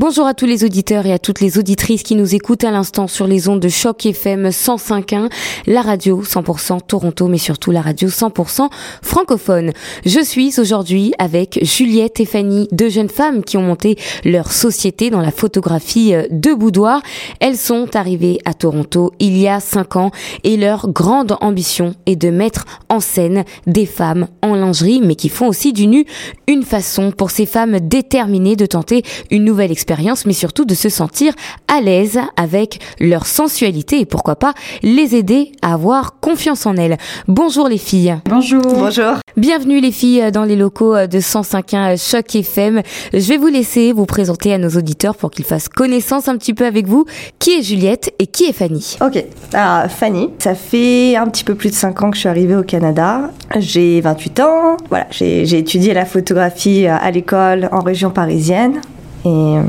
Bonjour à tous les auditeurs et à toutes les auditrices qui nous écoutent à l'instant sur les ondes de Choc FM 105.1, la radio 100% Toronto, mais surtout la radio 100% francophone. Je suis aujourd'hui avec Juliette et Fanny, deux jeunes femmes qui ont monté leur société dans la photographie euh, de boudoir. Elles sont arrivées à Toronto il y a cinq ans et leur grande ambition est de mettre en scène des femmes en lingerie, mais qui font aussi du nu une façon pour ces femmes déterminées de tenter une nouvelle expérience mais surtout de se sentir à l'aise avec leur sensualité et pourquoi pas les aider à avoir confiance en elles. Bonjour les filles. Bonjour. Bonjour. Bienvenue les filles dans les locaux de 105.1 Choc FM. Je vais vous laisser vous présenter à nos auditeurs pour qu'ils fassent connaissance un petit peu avec vous. Qui est Juliette et qui est Fanny? Ok, alors Fanny, ça fait un petit peu plus de 5 ans que je suis arrivée au Canada. J'ai 28 ans. Voilà, j'ai étudié la photographie à l'école en région parisienne. Et euh,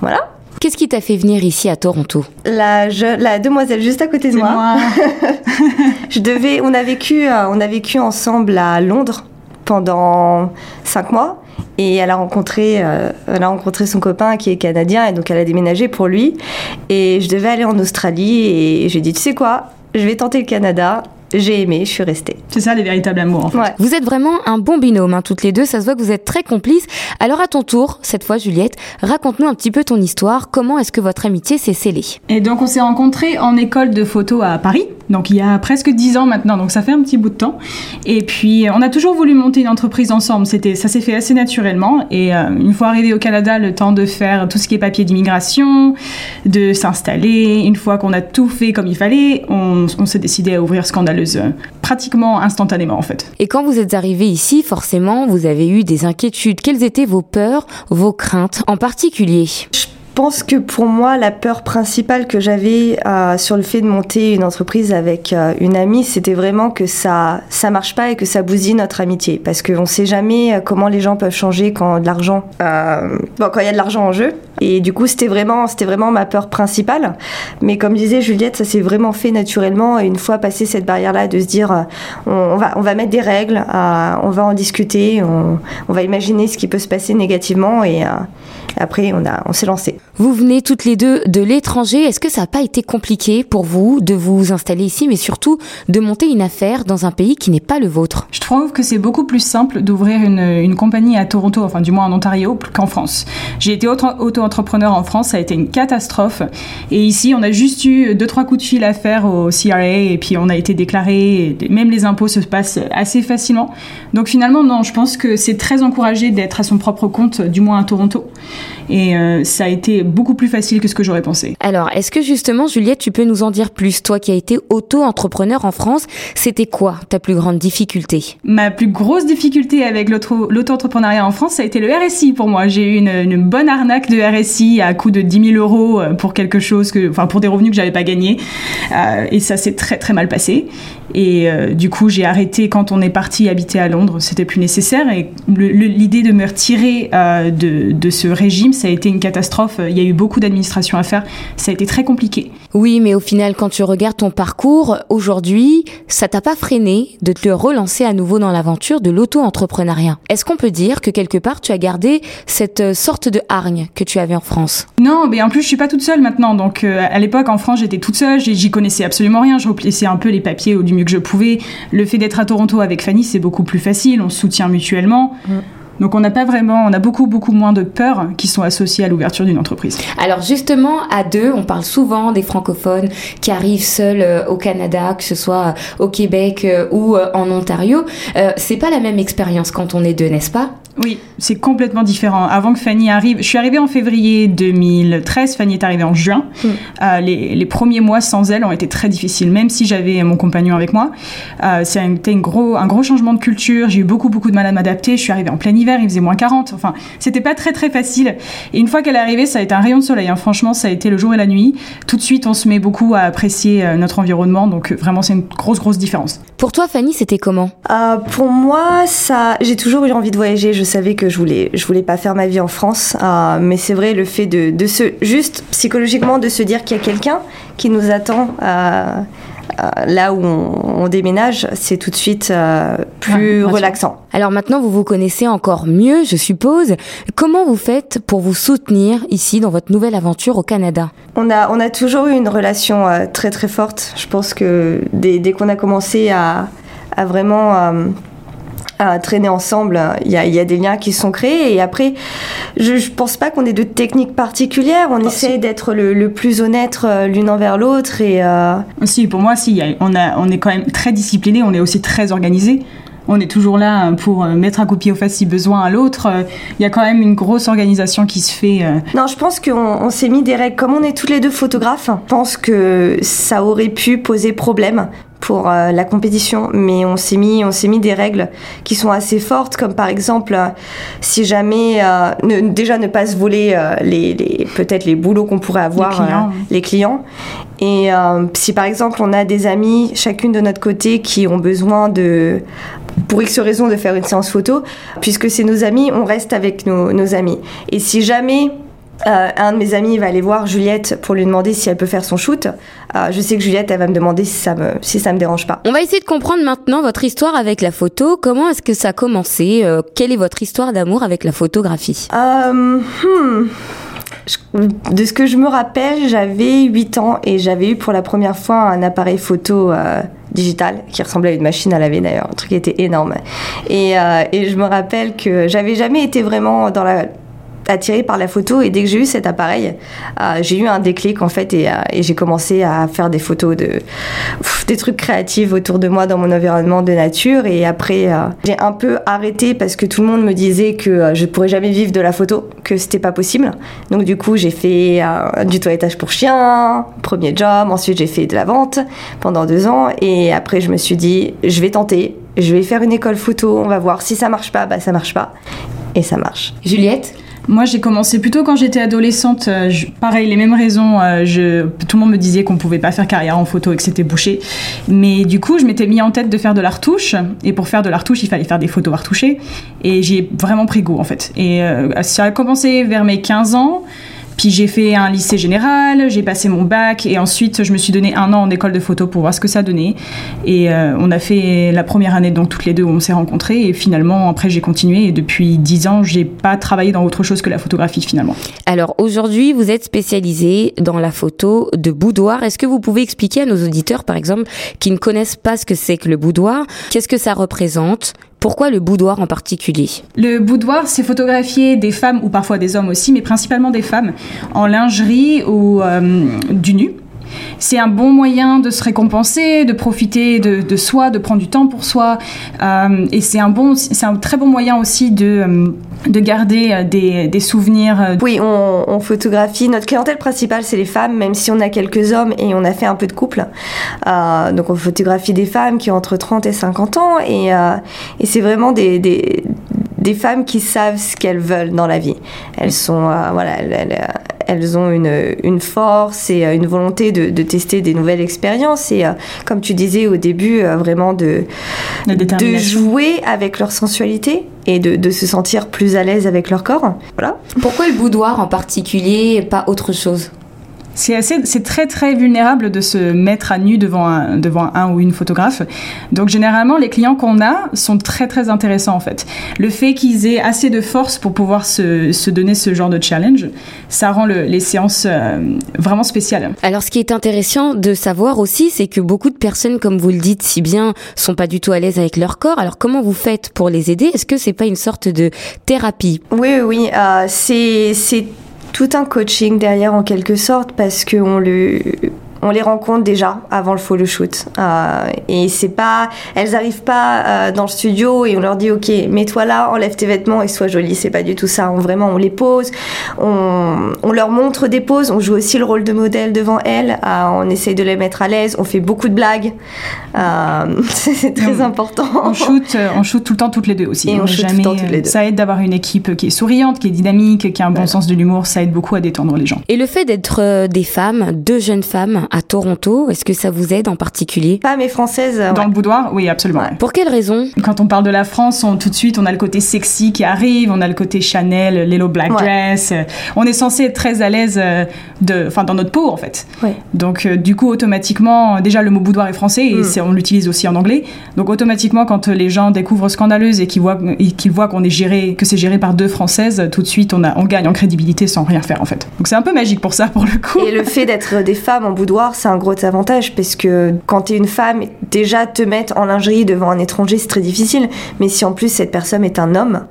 voilà. Qu'est-ce qui t'a fait venir ici à Toronto? La, la demoiselle juste à côté de moi. je devais, on a vécu, euh, on a vécu ensemble à Londres pendant cinq mois. Et elle a rencontré, euh, elle a rencontré son copain qui est canadien et donc elle a déménagé pour lui. Et je devais aller en Australie et j'ai dit tu sais quoi, je vais tenter le Canada j'ai aimé, je suis restée. C'est ça les véritables amours en fait. Vous êtes vraiment un bon binôme, hein, toutes les deux, ça se voit que vous êtes très complices. Alors à ton tour, cette fois Juliette, raconte-nous un petit peu ton histoire, comment est-ce que votre amitié s'est scellée? Et donc on s'est rencontrés en école de photo à Paris, donc il y a presque dix ans maintenant, donc ça fait un petit bout de temps. Et puis on a toujours voulu monter une entreprise ensemble, C'était, ça s'est fait assez naturellement. Et euh, une fois arrivé au Canada, le temps de faire tout ce qui est papier d'immigration, de s'installer, une fois qu'on a tout fait comme il fallait, on, on s'est décidé à ouvrir Scandale pratiquement instantanément en fait. Et quand vous êtes arrivé ici, forcément, vous avez eu des inquiétudes. Quelles étaient vos peurs, vos craintes en particulier? Je pense que pour moi, la peur principale que j'avais euh, sur le fait de monter une entreprise avec euh, une amie, c'était vraiment que ça ça marche pas et que ça bousille notre amitié. Parce qu'on sait jamais euh, comment les gens peuvent changer quand de l'argent, bon, quand il y a de l'argent en jeu. Et du coup, c'était vraiment, c'était vraiment ma peur principale. Mais comme disait Juliette, ça s'est vraiment fait naturellement. Et une fois passé cette barrière-là, de se dire, on, va, on va mettre des règles, on va en discuter, on, on, va imaginer ce qui peut se passer négativement. Et après, on a, on s'est lancé. Vous venez toutes les deux de l'étranger. Est-ce que ça n'a pas été compliqué pour vous de vous installer ici, mais surtout de monter une affaire dans un pays qui n'est pas le vôtre? Je trouve que c'est beaucoup plus simple d'ouvrir une, une, compagnie à Toronto, enfin du moins en Ontario, qu'en France. J'ai été auto-entrepreneur en France, ça a été une catastrophe. Et ici, on a juste eu deux, trois coups de fil à faire au CRA et puis on a été déclaré. Même les impôts se passent assez facilement. Donc finalement, non, je pense que c'est très encouragé d'être à son propre compte, du moins à Toronto. Et euh, ça a été beaucoup plus facile que ce que j'aurais pensé. Alors, est-ce que justement, Juliette, tu peux nous en dire plus? Toi qui as été auto-entrepreneur en France, c'était quoi ta plus grande difficulté? Ma plus grosse difficulté avec l'auto-entrepreneuriat en France, ça a été le RSI pour moi. J'ai eu une, bonne arnaque de RSI à coût de 10 000 euros euh, pour quelque chose que, enfin, pour des revenus que j'avais pas gagnés. Euh, et ça s'est très très mal passé. Et euh, du coup, j'ai arrêté quand on est parti habiter à Londres. C'était plus nécessaire. Et l'idée de me retirer euh, de, de, ce régime, ça a été une catastrophe. Il y a eu beaucoup d'administration à faire. Ça a été très compliqué. Oui, mais au final, quand tu regardes ton parcours aujourd'hui, ça t'a pas freiné de te relancer à nouveau dans l'aventure de l'auto-entrepreneuriat. Est-ce qu'on peut dire que quelque part, tu as gardé cette euh, sorte de hargne que tu avais en France? Non, mais en plus, je suis pas toute seule maintenant. Donc, à l'époque, en France, j'étais toute seule. J'y connaissais absolument rien. Je replissais un peu les papiers au mieux que je pouvais. Le fait d'être à Toronto avec Fanny, c'est beaucoup plus facile, on se soutient mutuellement. Mm. Donc on n'a pas vraiment, on a beaucoup beaucoup moins de peurs qui sont associées à l'ouverture d'une entreprise. Alors justement à deux, on parle souvent des francophones qui arrivent seuls euh, au Canada, que ce soit euh, au Québec euh, ou en Ontario. c'est pas la même expérience quand on est deux, n'est-ce pas? Oui, c'est complètement différent. Avant que Fanny arrive, je suis arrivée en février 2013, Fanny est arrivée en juin. Mm. Euh, les, premiers mois sans elle ont été très difficiles, même si j'avais mon compagnon avec moi. Euh, c'était un gros, un gros changement de culture. J'ai eu beaucoup, beaucoup de mal à m'adapter. Je suis arrivée en plein hiver, il faisait moins 40. Enfin, c'était pas très, très facile. Et une fois qu'elle est arrivée, ça a été un rayon de soleil. Hein. Franchement, ça a été le jour et la nuit. Tout de suite, on se met beaucoup à apprécier euh, notre environnement. Donc, vraiment, c'est une grosse, grosse différence. Pour toi, Fanny, c'était comment? Pour moi, ça, j'ai toujours eu envie de voyager. Je savais que je voulais, je voulais pas faire ma vie en France, euh, mais c'est vrai le fait de, de se, juste psychologiquement de se dire qu'il y a quelqu'un qui nous attend. Euh, là où on, déménage, c'est tout de suite plus relaxant. Alors maintenant, vous vous connaissez encore mieux, je suppose. Comment vous faites pour vous soutenir ici dans votre nouvelle aventure au Canada? On a, on a toujours eu une relation très très forte. Je pense que dès, dès qu'on a commencé à, à vraiment à traîner ensemble, il y, a, y, a, des liens qui sont créés. Et après, je, ne pense pas qu'on ait de techniques particulières. On essaie d'être le, plus honnête euh, l'une envers l'autre. Et euh... Si, pour moi, si, on, a, on est quand même très discipliné. On est aussi très organisé. On est toujours là pour euh, mettre un copier au fait si besoin à l'autre. Il y a quand même une grosse organisation qui se fait. Euh. Non, je pense qu'on on, s'est mis des règles. Comme on est toutes les deux photographes, je pense que ça aurait pu poser problème pour euh, la compétition, mais on s'est mis, on s'est mis des règles qui sont assez fortes, comme par exemple, euh, si jamais, euh, déjà ne pas se voler les, les peut-être les boulots qu'on pourrait avoir, les clients. les clients. Et si par exemple on a des amis, chacune de notre côté, qui ont besoin de pour X raison de faire une séance photo, puisque c'est nos amis, on reste avec nos, nos amis. Et si jamais euh, un de mes amis va aller voir Juliette pour lui demander si elle peut faire son shoot. Euh, je sais que Juliette, elle va me demander si ça me, si ça me dérange pas. On va essayer de comprendre maintenant votre histoire avec la photo. Comment est-ce que ça a commencé euh, Quelle est votre histoire d'amour avec la photographie? Hmm. De ce que je me rappelle, j'avais 8 ans et j'avais eu pour la première fois un appareil photo digital qui ressemblait à une machine à laver d'ailleurs, un truc qui était énorme. Et, et je me rappelle que j'avais jamais été vraiment dans la attirée par la photo et dès que j'ai eu cet appareil, euh, j'ai eu un déclic en fait et, euh, et j'ai commencé à faire des photos de des trucs créatifs autour de moi dans mon environnement de nature. Et après euh, j'ai un peu arrêté parce que tout le monde me disait que je pourrais jamais vivre de la photo, que c'était pas possible. Donc du coup j'ai fait du toilettage pour chiens, premier job, ensuite j'ai fait de la vente pendant deux ans. Et après je me suis dit je vais tenter, je vais faire une école photo, on va voir si ça marche pas, bah ça marche pas. Et ça marche. Juliette? Moi, j'ai commencé plutôt quand j'étais adolescente. Euh, pareil, les mêmes raisons. Euh, tout le monde me disait qu'on pouvait pas faire carrière en photo et que c'était bouché. Mais du coup, je m'étais mis en tête de faire de la retouche. Et pour faire de la retouche, il fallait faire des photos à. Et j'ai vraiment pris goût, en fait. Et euh, ça a commencé vers mes 15 ans. Puis j'ai fait un lycée général, j'ai passé mon bac et ensuite je me suis donné un an en école de photo pour voir ce que ça donnait. Et euh, on a fait la première année donc toutes les deux où on s'est rencontrés et finalement après j'ai continué et depuis dix ans j'ai pas travaillé dans autre chose que la photographie finalement. Alors aujourd'hui vous êtes spécialisé dans la photo de boudoir. Est-ce que vous pouvez expliquer à nos auditeurs par exemple qui ne connaissent pas ce que c'est que le boudoir, qu'est-ce que ça représente pourquoi le boudoir en particulier? Le boudoir, c'est photographier des femmes ou parfois des hommes aussi, mais principalement des femmes en lingerie ou euh, du nu. C'est un bon moyen de se récompenser, de profiter de, soi, de prendre du temps pour soi. Euh, et c'est un, bon, c'est un très bon moyen aussi de, euh, de garder euh, des, des souvenirs. Oui, on, photographie. Notre clientèle principale, c'est les femmes, même si on a quelques hommes et on a fait un peu de couple. donc on photographie des femmes qui ont entre 30 et 50 ans. Et, et c'est vraiment des, des, femmes qui savent ce qu'elles veulent dans la vie. Elles sont... voilà, ont une, une, force et une volonté de, de, tester des nouvelles expériences et, euh, comme tu disais au début, euh, vraiment de, de jouer avec leur sensualité et de, de, se sentir plus à l'aise avec leur corps. Voilà. Pourquoi le boudoir en particulier et pas autre chose? C'est assez, c'est très très vulnérable de se mettre à nu devant un, devant un ou une photographe. Donc généralement, les clients qu'on a sont très très intéressants en fait. Le fait qu'ils aient assez de force pour pouvoir se, se donner ce genre de challenge, ça rend le, les séances euh, vraiment spéciales. Alors ce qui est intéressant de savoir aussi, c'est que beaucoup de personnes, comme vous le dites si bien, sont pas du tout à l'aise avec leur corps. Alors comment vous faites pour les aider? Est-ce que c'est pas une sorte de thérapie? Oui, oui, euh, c'est c'est tout un coaching derrière en quelque sorte parce qu'on le on les rencontre déjà avant le photo shoot. Euh, et c'est pas, elles arrivent pas euh, dans le studio et on leur dit ok, mets-toi là, enlève tes vêtements et sois jolie. C'est pas du tout ça. On, vraiment, on les pose, on, on, leur montre des poses, on joue aussi le rôle de modèle devant elles, euh, on essaye de les mettre à l'aise, on fait beaucoup de blagues. Euh, c'est très important. On shoot, on shoot tout le temps toutes les deux aussi. Et on, shoot jamais, tout le temps toutes les deux. Ça aide d'avoir une équipe qui est souriante, qui est dynamique, qui a un bon sens de l'humour. Ça aide beaucoup à détendre les gens. Et le fait d'être des femmes, deux jeunes femmes à Toronto. Est-ce que ça vous aide en particulier? Femmes et françaises. Dans le boudoir, oui, absolument. Pour quelle raison? Quand on parle de la France, on, tout de suite, on a le côté sexy qui arrive, on a le côté Chanel, l'Hello Black Dress. On est censé être très à l'aise de, enfin, dans notre peau, en fait. Donc, du coup, automatiquement, déjà, le mot boudoir est français et mm. on l'utilise aussi en anglais. Donc, automatiquement, quand les gens découvrent Scandaleuse et qu'ils voient, qu'ils voient qu'on est géré, que c'est géré par deux Françaises, tout de suite, on, a, on gagne en crédibilité sans rien faire, en fait. Donc, c'est un peu magique pour ça, pour le coup. Et le fait d'être des femmes en boudoir, c'est un gros avantage parce que quand tu es une femme, déjà te mettre en lingerie devant un étranger, c'est très difficile. Mais si en plus cette personne est un homme,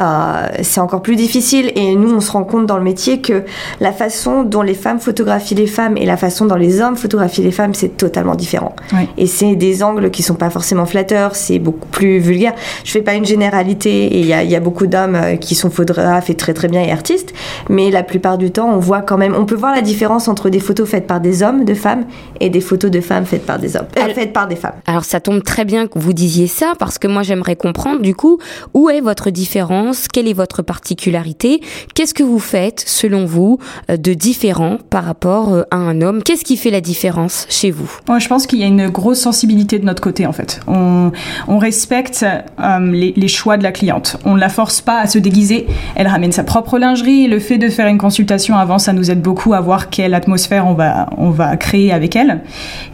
euh, c'est encore plus difficile. Et nous, on se rend compte dans le métier que la façon dont les femmes photographient les femmes et la façon dont les hommes photographient les femmes, c'est totalement différent. Et c'est des angles qui sont pas forcément flatteurs, c'est beaucoup plus vulgaire. Je fais pas une généralité et il y a, y a, beaucoup d'hommes euh, qui sont photographes et très très bien et artistes, mais la plupart du temps, on voit quand même, on peut voir la différence entre des photos faites par des hommes, de femmes, et des photos de femmes faites par des hommes, euh, faites par des femmes. Alors ça tombe très bien que vous disiez ça parce que moi j'aimerais comprendre du coup où est votre différence quelle est votre particularité? Qu'est-ce que vous faites, selon vous, euh, de différent par rapport euh, à un homme? Qu'est-ce qui fait la différence chez vous? Je pense qu'il y a une grosse sensibilité de notre côté, en fait. On, respecte euh, les, choix de la cliente. On ne la force pas à se déguiser. Elle ramène sa propre lingerie. Le fait de faire une consultation avant, ça nous aide beaucoup à voir quelle atmosphère on va, créer avec elle.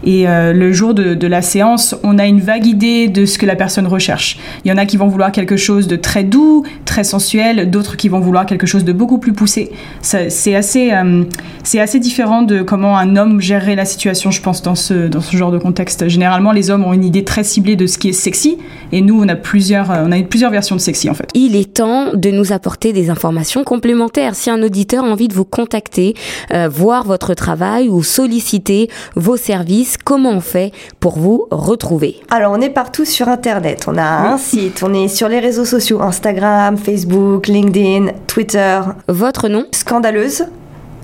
Et le jour de la séance, on a une vague idée de ce que la personne recherche. Il y en a qui vont vouloir quelque chose de très doux, très sensuel, d'autres qui vont vouloir quelque chose de beaucoup plus poussé. C'est assez, euh, c'est assez différent de comment un homme gérerait la situation, je pense, dans ce, dans ce genre de contexte. Généralement, les hommes ont une idée très ciblée de ce qui est sexy, et nous, on a plusieurs, euh, on a plusieurs versions de sexy en fait. Il est temps de nous apporter des informations complémentaires. Si un auditeur a envie de vous contacter, euh, voir votre travail ou solliciter vos services, comment on fait pour vous retrouver? Alors, on est partout sur Internet. On a un site, on est sur les réseaux sociaux, Instagram, Facebook, LinkedIn, Twitter. Votre nom? Scandaleuse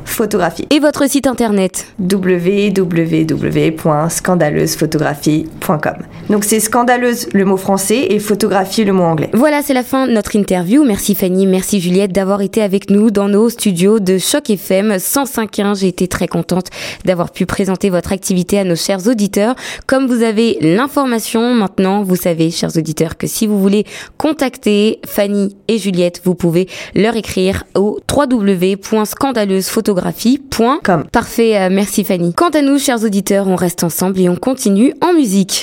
photographie. Et votre site internet www.scandaleusephotographie.com. Donc c'est scandaleuse le mot français et photographie le mot anglais. Voilà, c'est la fin de notre interview. Merci Fanny, merci Juliette d'avoir été avec nous dans nos studios de Choc FM 105.1. J'ai été très contente d'avoir pu présenter votre activité à nos chers auditeurs. Comme vous avez l'information maintenant, vous savez, chers auditeurs, que si vous voulez contacter Fanny et Juliette, vous pouvez leur écrire au www.scandaleusephotographie Parfait, euh, merci Fanny. Quant à nous, chers auditeurs, on reste ensemble et on continue en musique.